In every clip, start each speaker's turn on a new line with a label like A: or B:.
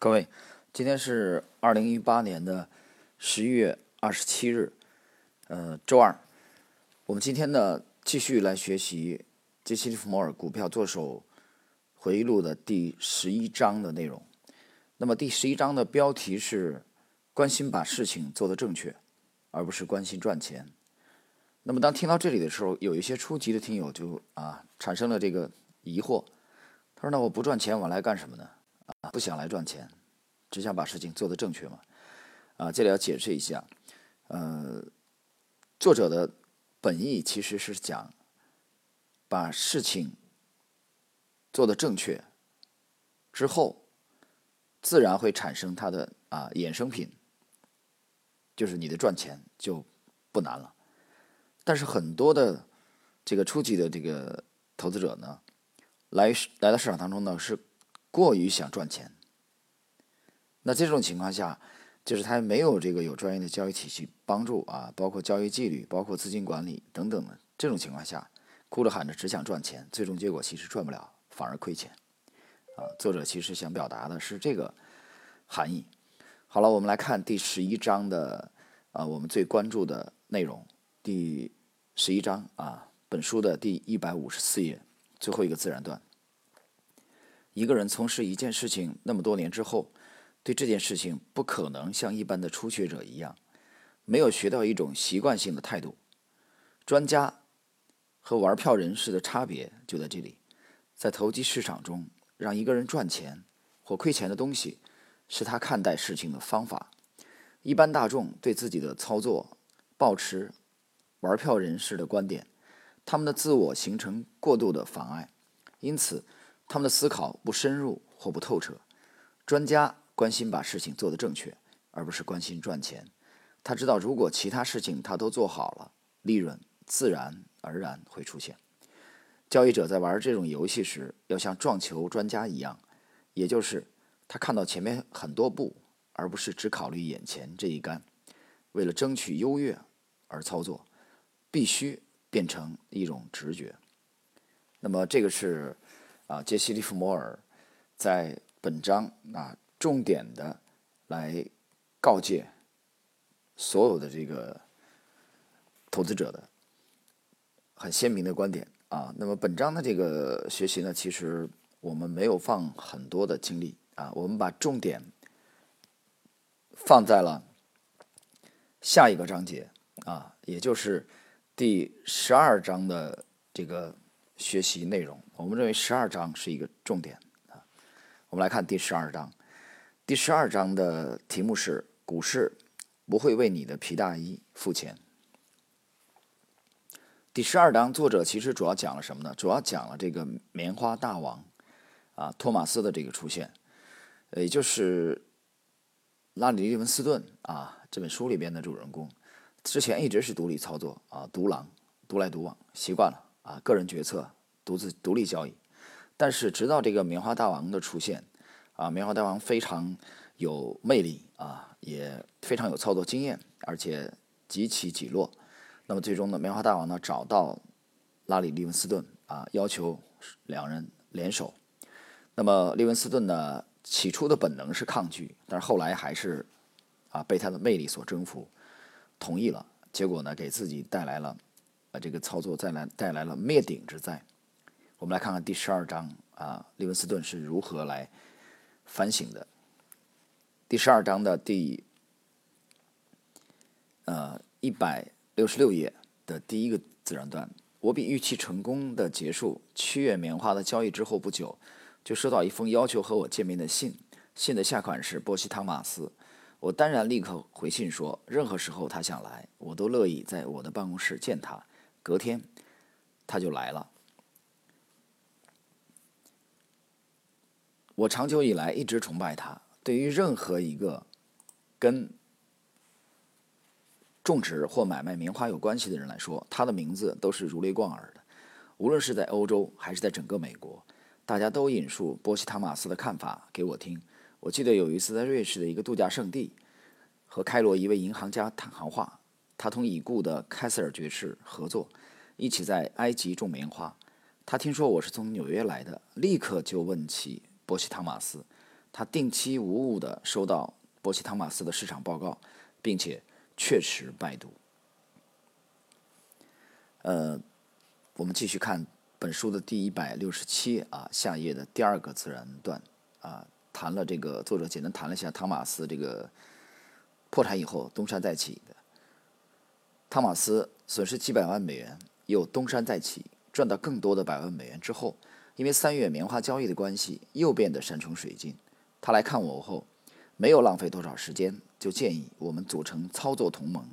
A: 各位，今天是二零一八年的十一月二十七日，呃，周二。我们今天呢，继续来学习杰西·利弗摩尔《股票作手回忆录》的第十一章的内容。那么第十一章的标题是“关心把事情做得正确，而不是关心赚钱”。那么当听到这里的时候，有一些初级的听友就啊产生了这个疑惑，他说：“那我不赚钱，我来干什么呢？”啊，不想来赚钱，只想把事情做得正确嘛。啊，这里要解释一下，呃，作者的本意其实是讲把事情做得正确之后，自然会产生它的啊衍生品，就是你的赚钱就不难了。但是很多的这个初级的这个投资者呢，来来到市场当中呢是。过于想赚钱，那这种情况下，就是他没有这个有专业的交易体系帮助啊，包括交易纪律、包括资金管理等等的这种情况下，哭着喊着只想赚钱，最终结果其实赚不了，反而亏钱啊。作者其实想表达的是这个含义。好了，我们来看第十一章的啊，我们最关注的内容，第十一章啊，本书的第一百五十四页最后一个自然段。一个人从事一件事情那么多年之后，对这件事情不可能像一般的初学者一样，没有学到一种习惯性的态度。专家和玩票人士的差别就在这里，在投机市场中，让一个人赚钱或亏钱的东西，是他看待事情的方法。一般大众对自己的操作抱持玩票人士的观点，他们的自我形成过度的妨碍，因此。他们的思考不深入或不透彻。专家关心把事情做得正确，而不是关心赚钱。他知道，如果其他事情他都做好了，利润自然而然会出现。交易者在玩这种游戏时，要像撞球专家一样，也就是他看到前面很多步，而不是只考虑眼前这一杆。为了争取优越而操作，必须变成一种直觉。那么，这个是。啊，杰西·利弗摩尔在本章啊，重点的来告诫所有的这个投资者的很鲜明的观点啊。那么本章的这个学习呢，其实我们没有放很多的精力啊，我们把重点放在了下一个章节啊，也就是第十二章的这个。学习内容，我们认为十二章是一个重点啊。我们来看第十二章，第十二章的题目是“股市不会为你的皮大衣付钱”。第十二章作者其实主要讲了什么呢？主要讲了这个棉花大王啊，托马斯的这个出现，也就是拉里·利文斯顿啊，这本书里边的主人公，之前一直是独立操作啊，独狼，独来独往，习惯了。啊，个人决策，独自独立交易，但是直到这个棉花大王的出现，啊，棉花大王非常有魅力啊，也非常有操作经验，而且极起起落。那么最终呢，棉花大王呢找到拉里·利文斯顿啊，要求两人联手。那么利文斯顿呢，起初的本能是抗拒，但是后来还是啊被他的魅力所征服，同意了。结果呢，给自己带来了。啊，这个操作再来带来了灭顶之灾。我们来看看第十二章啊，利文斯顿是如何来反省的。第十二章的第呃一百六十六页的第一个自然段，我比预期成功的结束七月棉花的交易之后不久，就收到一封要求和我见面的信。信的下款是波西汤马斯。我当然立刻回信说，任何时候他想来，我都乐意在我的办公室见他。隔天，他就来了。我长久以来一直崇拜他。对于任何一个跟种植或买卖棉花有关系的人来说，他的名字都是如雷贯耳的。无论是在欧洲还是在整个美国，大家都引述波西·塔马斯的看法给我听。我记得有一次在瑞士的一个度假胜地，和开罗一位银行家谈行话。他同已故的凯瑟尔爵士合作，一起在埃及种棉花。他听说我是从纽约来的，立刻就问起波西·汤马斯。他定期无误地收到波西·汤马斯的市场报告，并且确实拜读。呃，我们继续看本书的第一百六十七啊下页的第二个自然段啊，谈了这个作者简单谈了一下汤马斯这个破产以后东山再起的。汤马斯损失几百万美元，又东山再起，赚到更多的百万美元之后，因为三月棉花交易的关系，又变得山穷水尽。他来看我后，没有浪费多少时间，就建议我们组成操作同盟。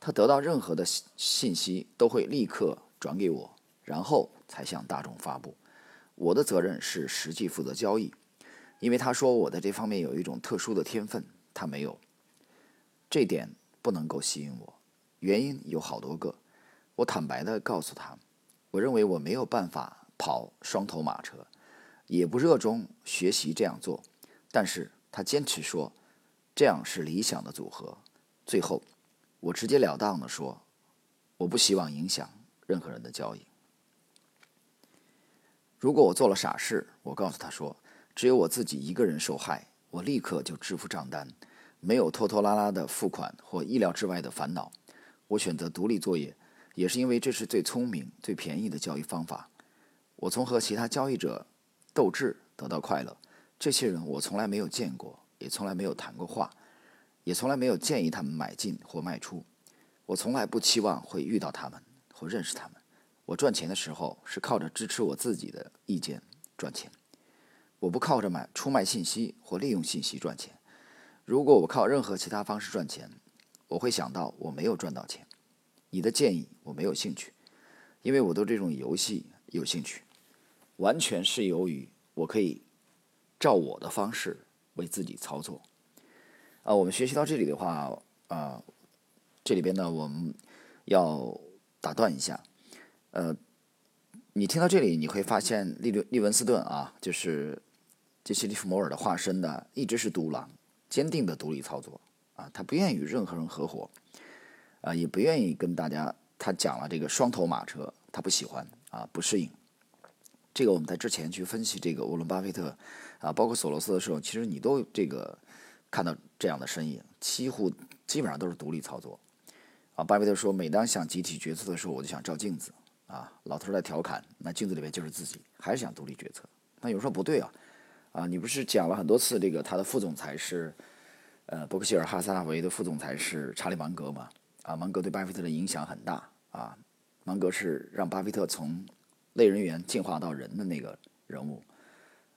A: 他得到任何的信信息，都会立刻转给我，然后才向大众发布。我的责任是实际负责交易，因为他说我在这方面有一种特殊的天分，他没有。这点不能够吸引我，原因有好多个。我坦白的告诉他，我认为我没有办法跑双头马车，也不热衷学习这样做。但是他坚持说，这样是理想的组合。最后。我直截了当的说，我不希望影响任何人的交易。如果我做了傻事，我告诉他说，只有我自己一个人受害，我立刻就支付账单，没有拖拖拉拉的付款或意料之外的烦恼。我选择独立作业，也是因为这是最聪明、最便宜的交易方法。我从和其他交易者斗智得到快乐。这些人我从来没有见过，也从来没有谈过话。也从来没有建议他们买进或卖出，我从来不期望会遇到他们或认识他们。我赚钱的时候是靠着支持我自己的意见赚钱，我不靠着买出卖信息或利用信息赚钱。如果我靠任何其他方式赚钱，我会想到我没有赚到钱。你的建议我没有兴趣，因为我对这种游戏有兴趣，完全是由于我可以照我的方式为自己操作。啊，我们学习到这里的话，啊，这里边呢，我们要打断一下。呃，你听到这里，你会发现利利文斯顿啊，就是杰西·利弗摩尔的化身的，一直是独狼，坚定的独立操作啊，他不愿意与任何人合伙，啊，也不愿意跟大家。他讲了这个双头马车，他不喜欢啊，不适应。这个我们在之前去分析这个沃伦·巴菲特啊，包括索罗斯的时候，其实你都这个。看到这样的身影，几乎基本上都是独立操作。啊，巴菲特说，每当想集体决策的时候，我就想照镜子。啊，老头在调侃，那镜子里面就是自己，还是想独立决策。那有人说不对啊，啊，你不是讲了很多次这个他的副总裁是，呃，伯克希尔哈撒韦的副总裁是查理芒格嘛？啊，芒格对巴菲特的影响很大。啊，芒格是让巴菲特从类人猿进化到人的那个人物。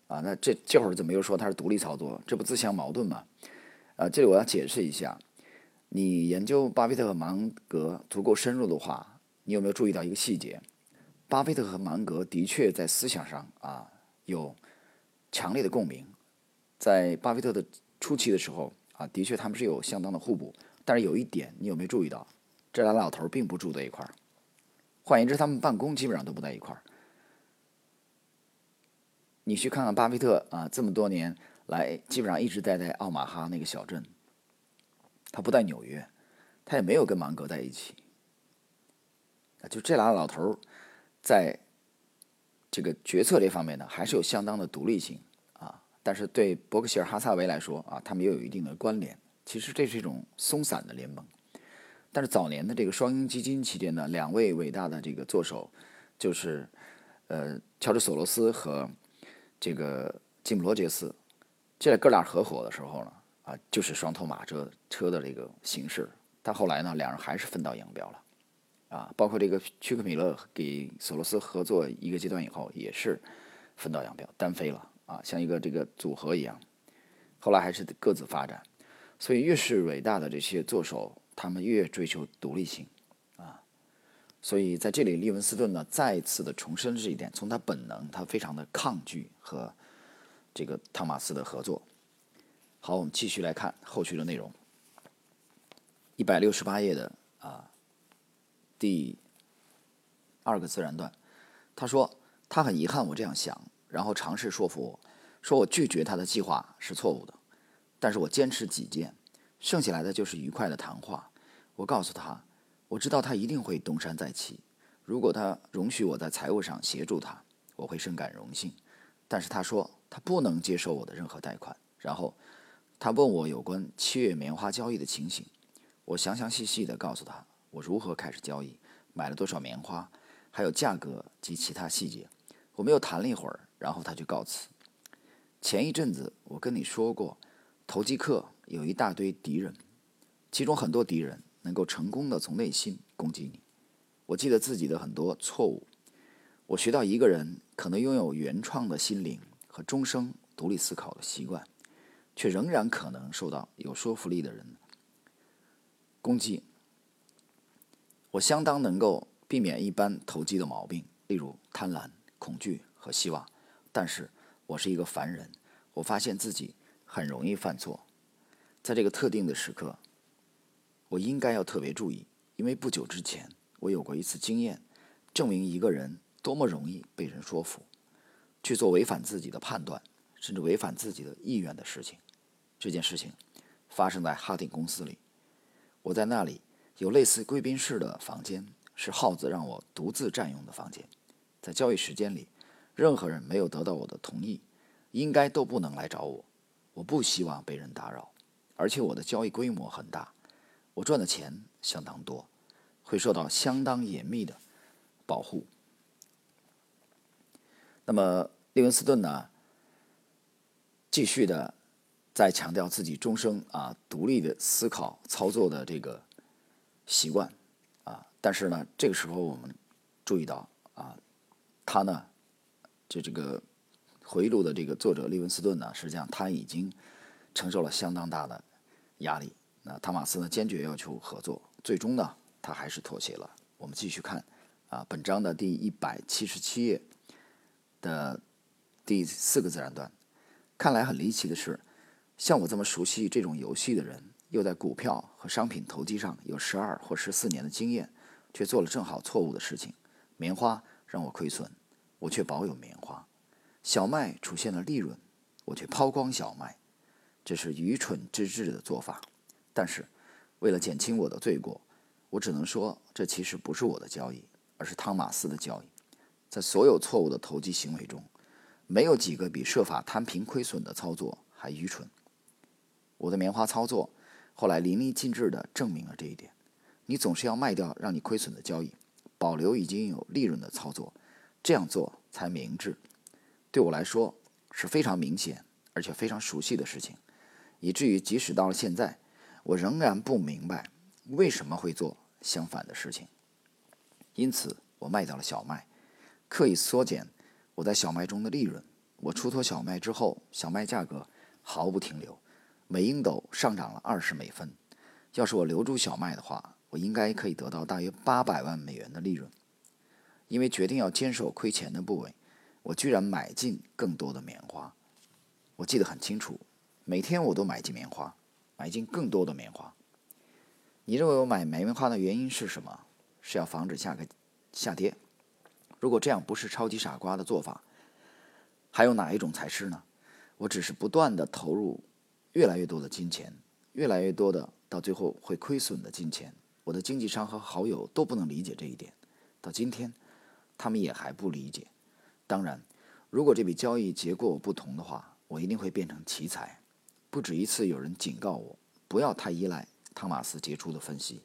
A: 啊，那这这会儿怎么又说他是独立操作？这不自相矛盾吗？啊，这里我要解释一下，你研究巴菲特和芒格足够深入的话，你有没有注意到一个细节？巴菲特和芒格的确在思想上啊有强烈的共鸣，在巴菲特的初期的时候啊，的确他们是有相当的互补。但是有一点，你有没有注意到？这俩老头并不住在一块儿，换言之，他们办公基本上都不在一块儿。你去看看巴菲特啊，这么多年来基本上一直待在奥马哈那个小镇，他不在纽约，他也没有跟芒格在一起。就这俩老头，在这个决策这方面呢，还是有相当的独立性。但是对伯克希尔哈萨维来说啊，他们也有一定的关联。其实这是一种松散的联盟。但是早年的这个双鹰基金期间呢，两位伟大的这个作手，就是呃乔治索罗斯和。这个吉姆罗杰斯，这哥俩合伙的时候呢，啊，就是双头马车车的这个形式。但后来呢，两人还是分道扬镳了，啊，包括这个屈克米勒给索罗斯合作一个阶段以后，也是分道扬镳，单飞了，啊，像一个这个组合一样。后来还是各自发展。所以越是伟大的这些作手，他们越追求独立性。啊所以在这里，利文斯顿呢再一次的重申这一点。从他本能，他非常的抗拒和这个汤马斯的合作。好，我们继续来看后续的内容。一百六十八页的啊第二个自然段，他说他很遗憾我这样想，然后尝试说服我，说我拒绝他的计划是错误的，但是我坚持己见，剩下来的就是愉快的谈话。我告诉他。我知道他一定会东山再起。如果他容许我在财务上协助他，我会深感荣幸。但是他说他不能接受我的任何贷款。然后他问我有关七月棉花交易的情形，我详详细细地告诉他我如何开始交易，买了多少棉花，还有价格及其他细节。我们又谈了一会儿，然后他就告辞。前一阵子我跟你说过，投机客有一大堆敌人，其中很多敌人能够成功的从内心攻击你。我记得自己的很多错误，我学到一个人可能拥有原创的心灵和终生独立思考的习惯，却仍然可能受到有说服力的人攻击。我相当能够避免一般投机的毛病，例如贪婪、恐惧和希望，但是。我是一个凡人，我发现自己很容易犯错。在这个特定的时刻，我应该要特别注意，因为不久之前我有过一次经验，证明一个人多么容易被人说服，去做违反自己的判断，甚至违反自己的意愿的事情。这件事情发生在哈丁公司里，我在那里有类似贵宾室的房间，是耗子让我独自占用的房间，在交易时间里。任何人没有得到我的同意，应该都不能来找我。我不希望被人打扰，而且我的交易规模很大，我赚的钱相当多，会受到相当严密的保护。那么利文斯顿呢？继续的在强调自己终生啊独立的思考操作的这个习惯啊，但是呢，这个时候我们注意到啊，他呢。就这个回忆录的这个作者利文斯顿呢，实际上他已经承受了相当大的压力。那汤马斯呢，坚决要求合作，最终呢，他还是妥协了。我们继续看啊，本章的第一百七十七页的第四个自然段。看来很离奇的是，像我这么熟悉这种游戏的人，又在股票和商品投机上有十二或十四年的经验，却做了正好错误的事情。棉花让我亏损。我却保有棉花，小麦出现了利润，我却抛光小麦，这是愚蠢之至的做法。但是，为了减轻我的罪过，我只能说，这其实不是我的交易，而是汤马斯的交易。在所有错误的投机行为中，没有几个比设法摊平亏损的操作还愚蠢。我的棉花操作后来淋漓尽致地证明了这一点。你总是要卖掉让你亏损的交易，保留已经有利润的操作。这样做才明智，对我来说是非常明显而且非常熟悉的事情，以至于即使到了现在，我仍然不明白为什么会做相反的事情。因此，我卖掉了小麦，刻意缩减我在小麦中的利润。我出脱小麦之后，小麦价格毫不停留，每英斗上涨了二十美分。要是我留住小麦的话，我应该可以得到大约八百万美元的利润。因为决定要坚守亏钱的部位，我居然买进更多的棉花。我记得很清楚，每天我都买进棉花，买进更多的棉花。你认为我买棉花的原因是什么？是要防止下个下跌？如果这样不是超级傻瓜的做法，还有哪一种才是呢？我只是不断的投入越来越多的金钱，越来越多的到最后会亏损的金钱。我的经纪商和好友都不能理解这一点，到今天。他们也还不理解。当然，如果这笔交易结果不同的话，我一定会变成奇才。不止一次有人警告我，不要太依赖汤马斯杰出的分析。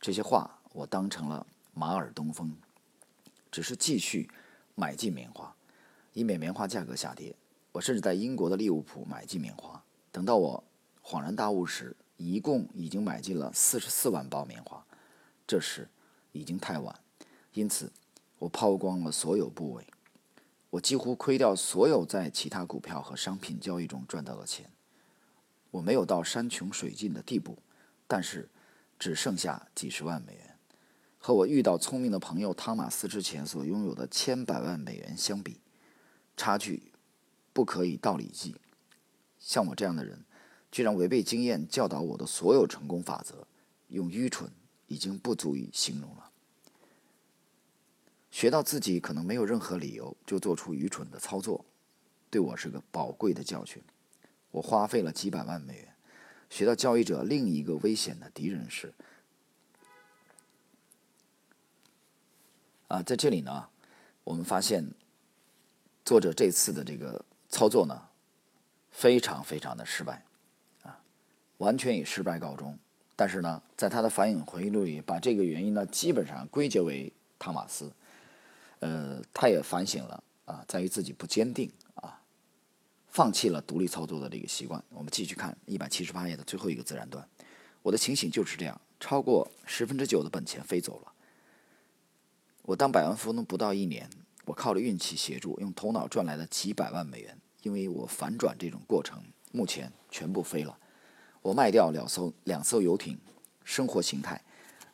A: 这些话我当成了马耳东风，只是继续买进棉花，以免棉花价格下跌。我甚至在英国的利物浦买进棉花。等到我恍然大悟时，一共已经买进了四十四万包棉花。这时已经太晚，因此。我抛光了所有部位，我几乎亏掉所有在其他股票和商品交易中赚到的钱。我没有到山穷水尽的地步，但是只剩下几十万美元。和我遇到聪明的朋友汤马斯之前所拥有的千百万美元相比，差距不可以道理计。像我这样的人，居然违背经验教导我的所有成功法则，用愚蠢已经不足以形容了。学到自己可能没有任何理由就做出愚蠢的操作，对我是个宝贵的教训。我花费了几百万美元，学到交易者另一个危险的敌人是。啊，在这里呢，我们发现作者这次的这个操作呢，非常非常的失败，啊，完全以失败告终。但是呢，在他的反应回忆录里，把这个原因呢，基本上归结为汤马斯。呃，他也反省了啊，在于自己不坚定啊，放弃了独立操作的这个习惯。我们继续看一百七十八页的最后一个自然段，我的情形就是这样，超过十分之九的本钱飞走了。我当百万富翁不到一年，我靠着运气协助，用头脑赚来的几百万美元，因为我反转这种过程，目前全部飞了。我卖掉两艘两艘游艇，生活形态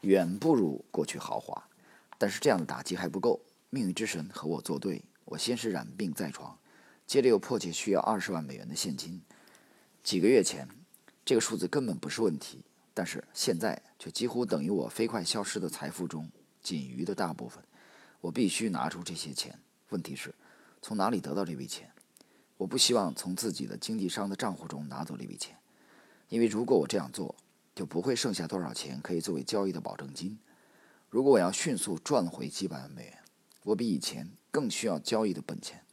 A: 远不如过去豪华，但是这样的打击还不够。命运之神和我作对，我先是染病在床，接着又迫切需要二十万美元的现金。几个月前，这个数字根本不是问题，但是现在却几乎等于我飞快消失的财富中仅余的大部分。我必须拿出这些钱。问题是，从哪里得到这笔钱？我不希望从自己的经纪商的账户中拿走这笔钱。因为如果我这样做，就不会剩下多少钱可以作为交易的保证金。如果我要迅速赚回几百万美元，我比以前更需要交易的本钱。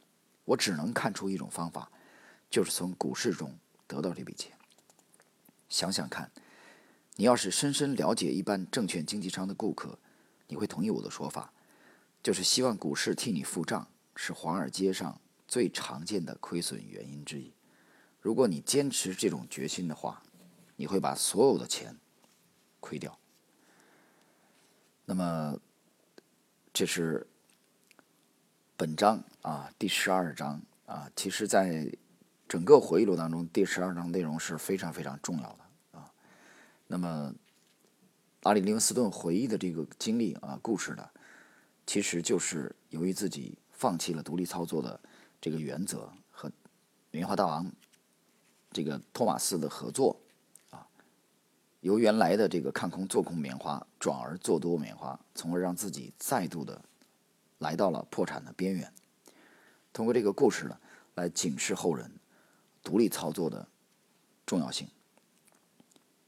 A: 我只能看出一种方法，就是从股市中得到这笔钱。想想看，你要是深深了解一般证券经纪商的顾客，你会同意我的说法，就是希望股市替你付账是华尔街上最常见的亏损原因之一。如果你坚持这种决心的话，你会把所有的钱亏掉。那么，这是本章啊第十二章啊。其实，在整个回忆录当中，第十二章内容是非常非常重要的啊。那么，阿里·林斯顿回忆的这个经历啊故事呢，其实就是由于自己放弃了独立操作的这个原则和棉花大王。这个托马斯的合作，啊，由原来的这个看空做空棉花，转而做多棉花，从而让自己再度的来到了破产的边缘。通过这个故事呢，来警示后人独立操作的重要性。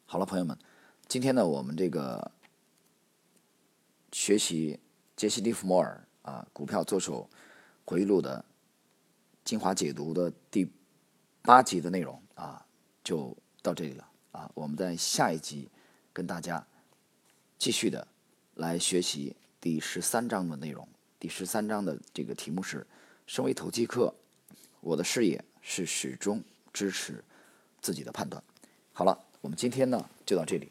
A: 好了，朋友们，今天呢，我们这个学习杰西·利弗莫尔啊股票作手回忆录的精华解读的第八集的内容。啊，就到这里了啊！我们在下一集跟大家继续的来学习第十三章的内容。第十三章的这个题目是：身为投机客，我的视野是始终支持自己的判断。好了，我们今天呢就到这里。